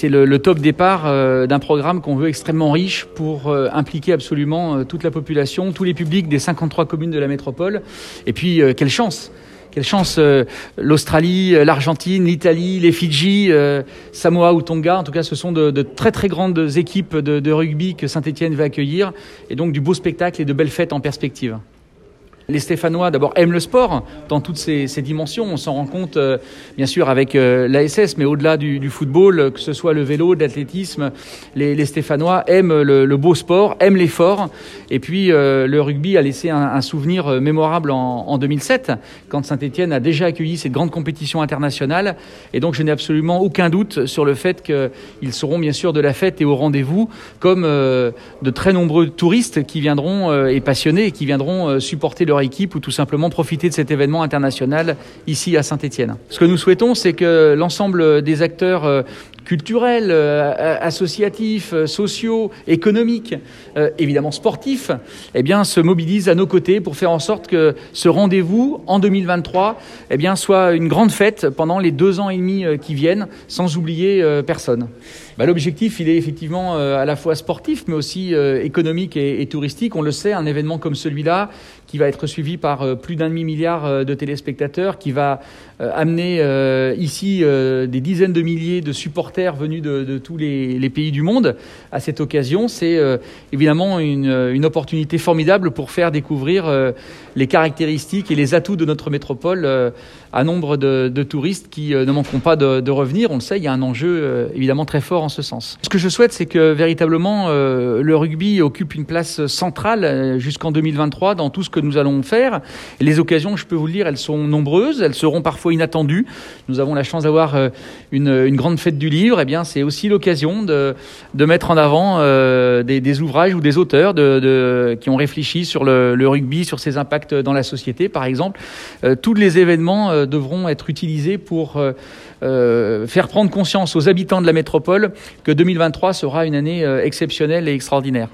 c'est le, top départ euh, d'un programme qu'on veut extrêmement riche pour euh, impliquer absolument euh, toute la population, tous les publics des 53 communes de la métropole. Et puis, quelle chance quelle chance l'Australie, l'Argentine, l'Italie, les Fidji, Samoa ou Tonga. En tout cas, ce sont de, de très très grandes équipes de, de rugby que Saint-Etienne va accueillir et donc du beau spectacle et de belles fêtes en perspective. Les Stéphanois, d'abord, aiment le sport dans toutes ses, dimensions. On s'en rend compte, euh, bien sûr, avec euh, l'ASS, mais au-delà du, football, que ce soit le vélo, l'athlétisme, les, Stéphanois aiment le, beau sport, aiment l'effort. Et puis, euh, le rugby a laissé un, souvenir mémorable en, en 2007, quand Saint-Etienne a déjà accueilli cette grande compétition internationale. Et donc, je n'ai absolument aucun doute sur le fait qu'ils seront, bien sûr, de la fête et au rendez-vous, comme de très nombreux touristes qui viendront et passionnés qui viendront supporter leur équipe ou tout simplement profiter de cet événement international ici à Saint-Etienne. Ce que nous souhaitons, c'est que l'ensemble des acteurs euh, culturels, euh, associatifs, euh, sociaux, économiques, euh, évidemment sportifs, eh bien, se mobilisent à nos côtés pour faire en sorte que ce rendez-vous en 2023 eh bien, soit une grande fête pendant les deux ans et demi qui viennent, sans oublier personne. Bah, L'objectif, il est effectivement à la fois sportif, mais aussi économique et, et touristique. On le sait, un événement comme celui-là, qui va être suivi par plus d'un demi-milliard de téléspectateurs, qui va amener ici des dizaines de milliers de supporters venus de, tous les, pays du monde à cette occasion. C'est euh, évidemment une, une, opportunité formidable pour faire découvrir euh, les caractéristiques et les atouts de notre métropole euh, à nombre de, touristes qui ne manqueront pas de, revenir. On le sait, il y a un enjeu évidemment très fort en ce sens. Ce que je souhaite, c'est que véritablement le rugby occupe une place centrale jusqu'en 2023 dans tout ce que nous allons faire. Les occasions, je peux vous le dire, elles sont nombreuses, elles seront parfois inattendues. Nous avons la chance d'avoir une, une grande fête du livre, eh bien, c'est aussi l'occasion de, mettre en avant euh, des, ouvrages ou des auteurs qui ont réfléchi sur le, rugby, sur ses impacts dans la société, par exemple. Euh, tous les événements euh, devront être utilisés pour faire prendre conscience aux habitants de la métropole que 2023 sera une année exceptionnelle et extraordinaire.